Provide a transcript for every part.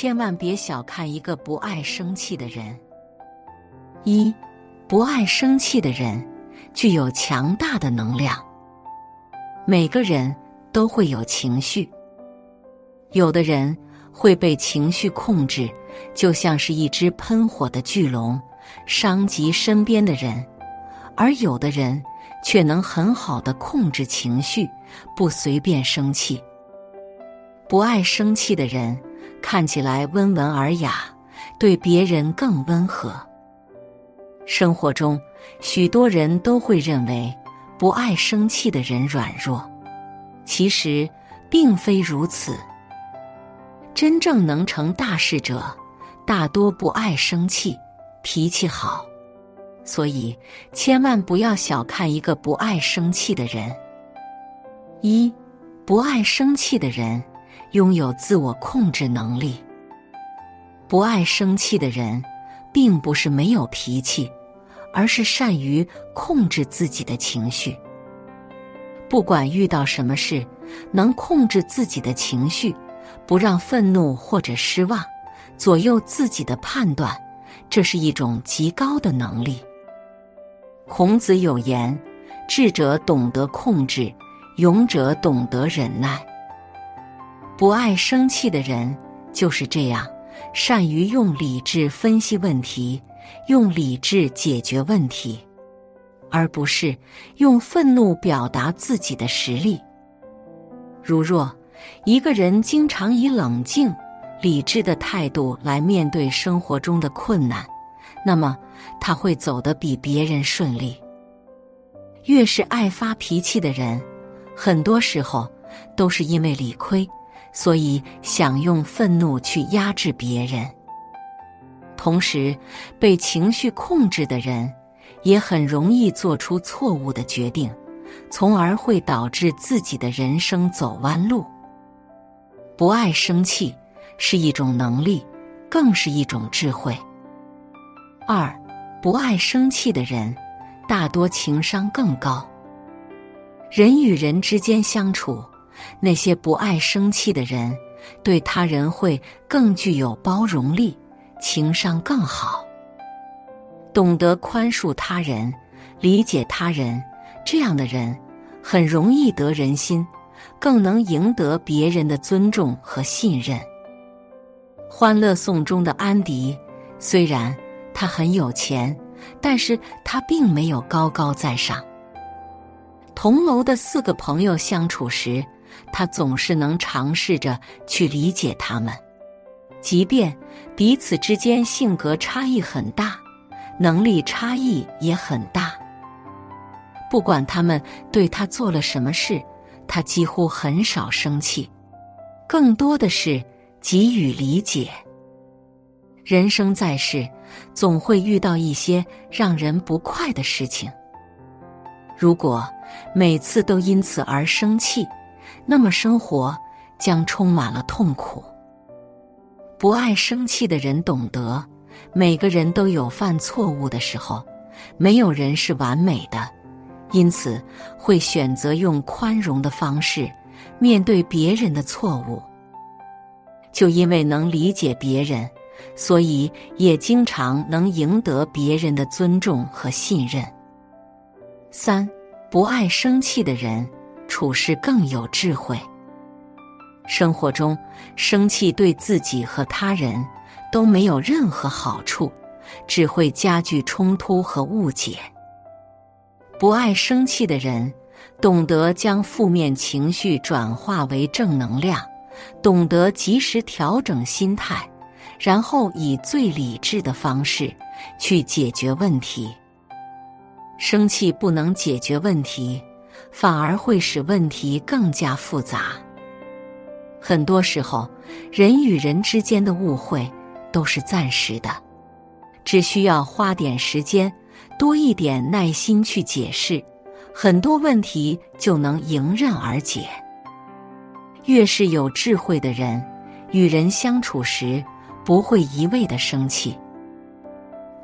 千万别小看一个不爱生气的人。一，不爱生气的人具有强大的能量。每个人都会有情绪，有的人会被情绪控制，就像是一只喷火的巨龙，伤及身边的人；而有的人却能很好的控制情绪，不随便生气。不爱生气的人。看起来温文尔雅，对别人更温和。生活中，许多人都会认为不爱生气的人软弱，其实并非如此。真正能成大事者，大多不爱生气，脾气好。所以，千万不要小看一个不爱生气的人。一，不爱生气的人。拥有自我控制能力，不爱生气的人，并不是没有脾气，而是善于控制自己的情绪。不管遇到什么事，能控制自己的情绪，不让愤怒或者失望左右自己的判断，这是一种极高的能力。孔子有言：“智者懂得控制，勇者懂得忍耐。”不爱生气的人就是这样，善于用理智分析问题，用理智解决问题，而不是用愤怒表达自己的实力。如若一个人经常以冷静、理智的态度来面对生活中的困难，那么他会走得比别人顺利。越是爱发脾气的人，很多时候都是因为理亏。所以，想用愤怒去压制别人，同时被情绪控制的人，也很容易做出错误的决定，从而会导致自己的人生走弯路。不爱生气是一种能力，更是一种智慧。二，不爱生气的人，大多情商更高。人与人之间相处。那些不爱生气的人，对他人会更具有包容力，情商更好，懂得宽恕他人，理解他人。这样的人很容易得人心，更能赢得别人的尊重和信任。《欢乐颂》中的安迪，虽然他很有钱，但是他并没有高高在上。同楼的四个朋友相处时。他总是能尝试着去理解他们，即便彼此之间性格差异很大，能力差异也很大。不管他们对他做了什么事，他几乎很少生气，更多的是给予理解。人生在世，总会遇到一些让人不快的事情，如果每次都因此而生气。那么生活将充满了痛苦。不爱生气的人懂得，每个人都有犯错误的时候，没有人是完美的，因此会选择用宽容的方式面对别人的错误。就因为能理解别人，所以也经常能赢得别人的尊重和信任。三，不爱生气的人。处事更有智慧。生活中，生气对自己和他人都没有任何好处，只会加剧冲突和误解。不爱生气的人，懂得将负面情绪转化为正能量，懂得及时调整心态，然后以最理智的方式去解决问题。生气不能解决问题。反而会使问题更加复杂。很多时候，人与人之间的误会都是暂时的，只需要花点时间，多一点耐心去解释，很多问题就能迎刃而解。越是有智慧的人，与人相处时不会一味的生气，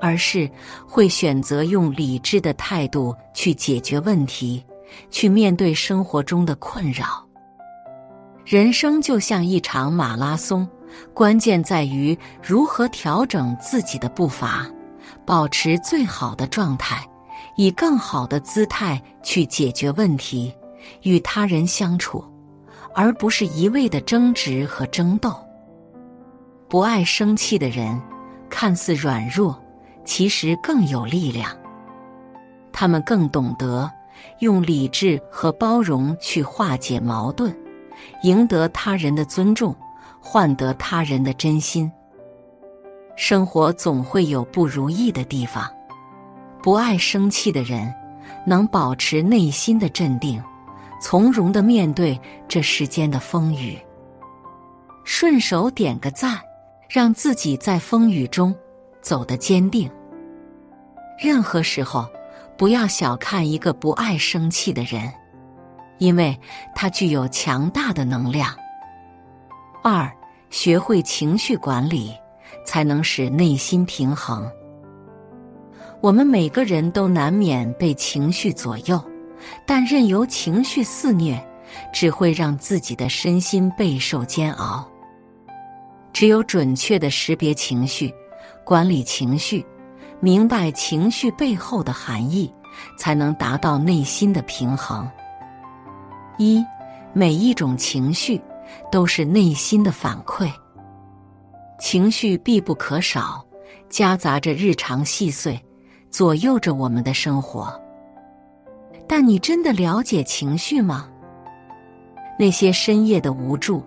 而是会选择用理智的态度去解决问题。去面对生活中的困扰。人生就像一场马拉松，关键在于如何调整自己的步伐，保持最好的状态，以更好的姿态去解决问题，与他人相处，而不是一味的争执和争斗。不爱生气的人，看似软弱，其实更有力量。他们更懂得用理智和包容去化解矛盾，赢得他人的尊重。换得他人的真心。生活总会有不如意的地方，不爱生气的人能保持内心的镇定，从容的面对这世间的风雨。顺手点个赞，让自己在风雨中走得坚定。任何时候，不要小看一个不爱生气的人，因为他具有强大的能量。二，学会情绪管理，才能使内心平衡。我们每个人都难免被情绪左右，但任由情绪肆虐，只会让自己的身心备受煎熬。只有准确的识别情绪，管理情绪，明白情绪背后的含义，才能达到内心的平衡。一，每一种情绪。都是内心的反馈，情绪必不可少，夹杂着日常细碎，左右着我们的生活。但你真的了解情绪吗？那些深夜的无助、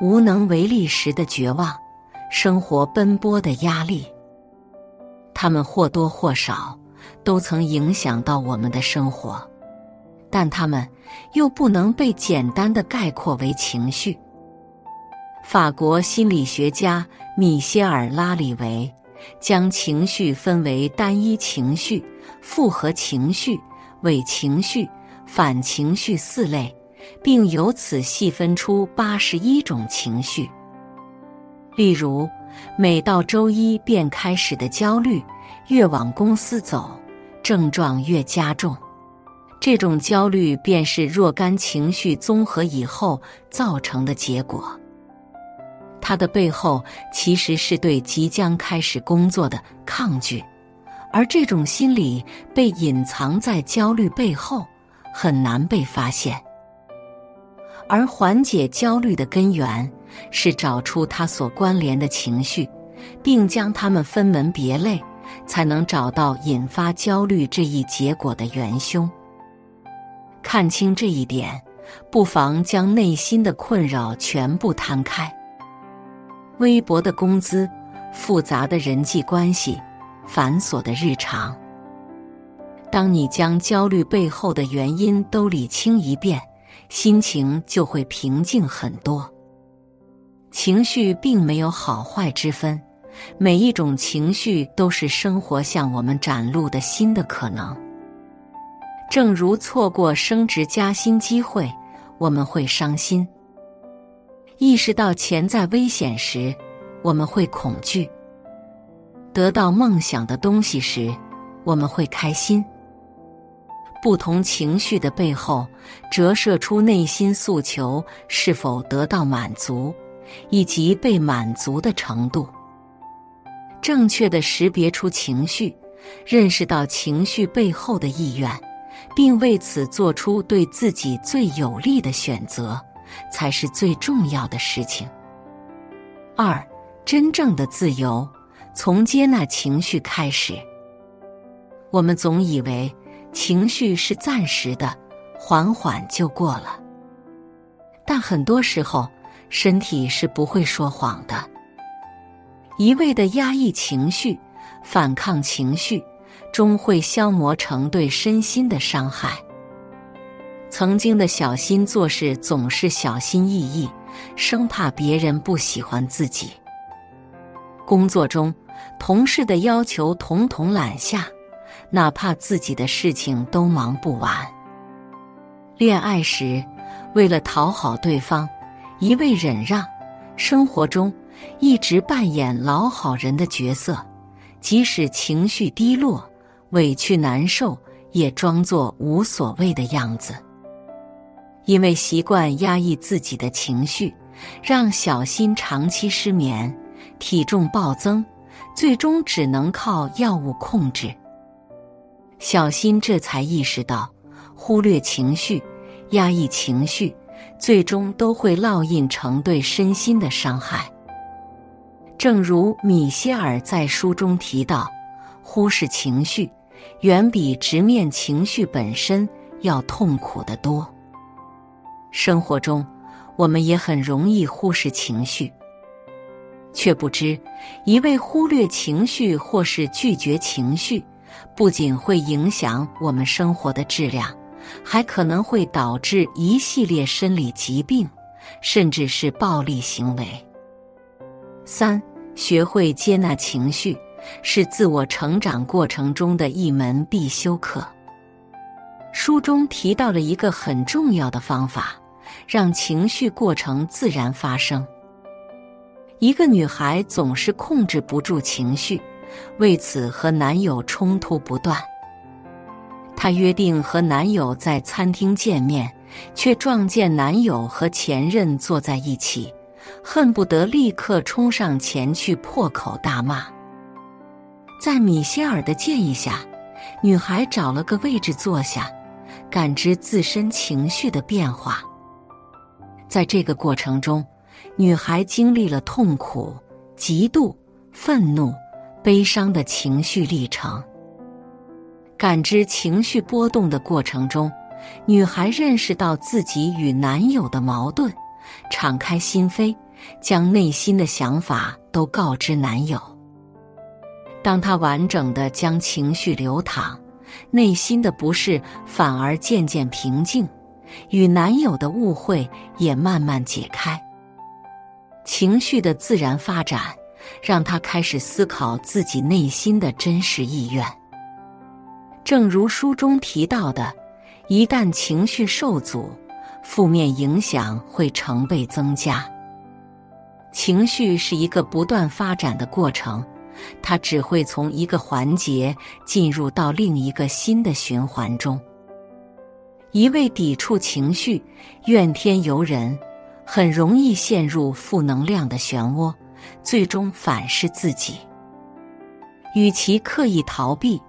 无能为力时的绝望、生活奔波的压力，他们或多或少都曾影响到我们的生活。但他们又不能被简单的概括为情绪。法国心理学家米歇尔·拉里维将情绪分为单一情绪、复合情绪、伪情绪、反情绪四类，并由此细分出八十一种情绪。例如，每到周一便开始的焦虑，越往公司走，症状越加重。这种焦虑便是若干情绪综合以后造成的结果。它的背后其实是对即将开始工作的抗拒，而这种心理被隐藏在焦虑背后，很难被发现。而缓解焦虑的根源是找出它所关联的情绪，并将它们分门别类，才能找到引发焦虑这一结果的元凶。看清这一点，不妨将内心的困扰全部摊开。微薄的工资，复杂的人际关系，繁琐的日常。当你将焦虑背后的原因都理清一遍，心情就会平静很多。情绪并没有好坏之分，每一种情绪都是生活向我们展露的新的可能。正如错过升职加薪机会，我们会伤心；意识到潜在危险时，我们会恐惧；得到梦想的东西时，我们会开心。不同情绪的背后，折射出内心诉求是否得到满足，以及被满足的程度。正确的识别出情绪，认识到情绪背后的意愿。并为此做出对自己最有利的选择，才是最重要的事情。二，真正的自由从接纳情绪开始。我们总以为情绪是暂时的，缓缓就过了。但很多时候，身体是不会说谎的。一味的压抑情绪，反抗情绪。终会消磨成对身心的伤害。曾经的小心做事总是小心翼翼，生怕别人不喜欢自己。工作中，同事的要求统统揽下，哪怕自己的事情都忙不完。恋爱时，为了讨好对方，一味忍让；生活中，一直扮演老好人的角色，即使情绪低落。委屈难受，也装作无所谓的样子。因为习惯压抑自己的情绪，让小新长期失眠，体重暴增，最终只能靠药物控制。小新这才意识到，忽略情绪、压抑情绪，最终都会烙印成对身心的伤害。正如米歇尔在书中提到，忽视情绪，远比直面情绪本身要痛苦得多。生活中，我们也很容易忽视情绪，却不知一味忽略情绪或是拒绝情绪，不仅会影响我们生活的质量，还可能会导致一系列生理疾病，甚至是暴力行为。三，学会接纳情绪，是自我成长过程中的一门必修课。书中提到了一个很重要的方法。让情绪过程自然发生。一个女孩总是控制不住情绪，为此和男友冲突不断。她约定和男友在餐厅见面，却撞见男友和前任坐在一起，恨不得立刻冲上前去破口大骂。在米歇尔的建议下，女孩找了个位置坐下，感知自身情绪的变化。在这个过程中，女孩经历了痛苦、嫉妒、愤怒、悲伤的情绪历程。感知情绪波动的过程中，女孩认识到自己与男友的矛盾，敞开心扉，将内心的想法都告知男友。当她完整的将情绪流淌，内心的不适反而渐渐平静。与男友的误会也慢慢解开，情绪的自然发展让她开始思考自己内心的真实意愿。正如书中提到的，一旦情绪受阻，负面影响会成倍增加。情绪是一个不断发展的过程，它只会从一个环节进入到另一个新的循环中。一味抵触情绪、怨天尤人，很容易陷入负能量的漩涡，最终反噬自己。与其刻意逃避，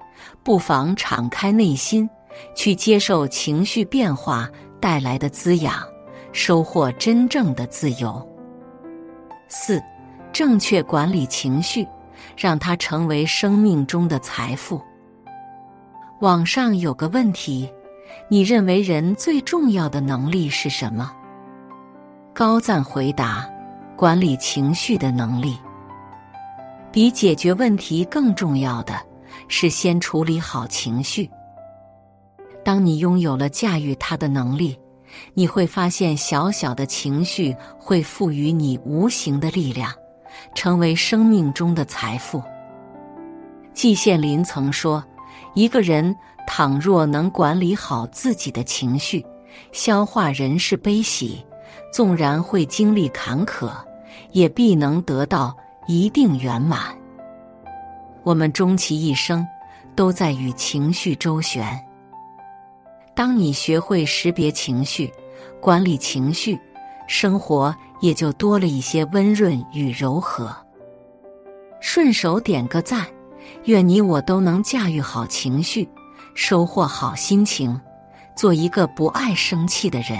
不妨敞开内心，去接受情绪变化带来的滋养，收获真正的自由。四、正确管理情绪，让它成为生命中的财富。网上有个问题。你认为人最重要的能力是什么？高赞回答：管理情绪的能力。比解决问题更重要的是先处理好情绪。当你拥有了驾驭它的能力，你会发现小小的情绪会赋予你无形的力量，成为生命中的财富。季羡林曾说：“一个人。”倘若能管理好自己的情绪，消化人世悲喜，纵然会经历坎坷，也必能得到一定圆满。我们终其一生，都在与情绪周旋。当你学会识别情绪，管理情绪，生活也就多了一些温润与柔和。顺手点个赞，愿你我都能驾驭好情绪。收获好心情，做一个不爱生气的人。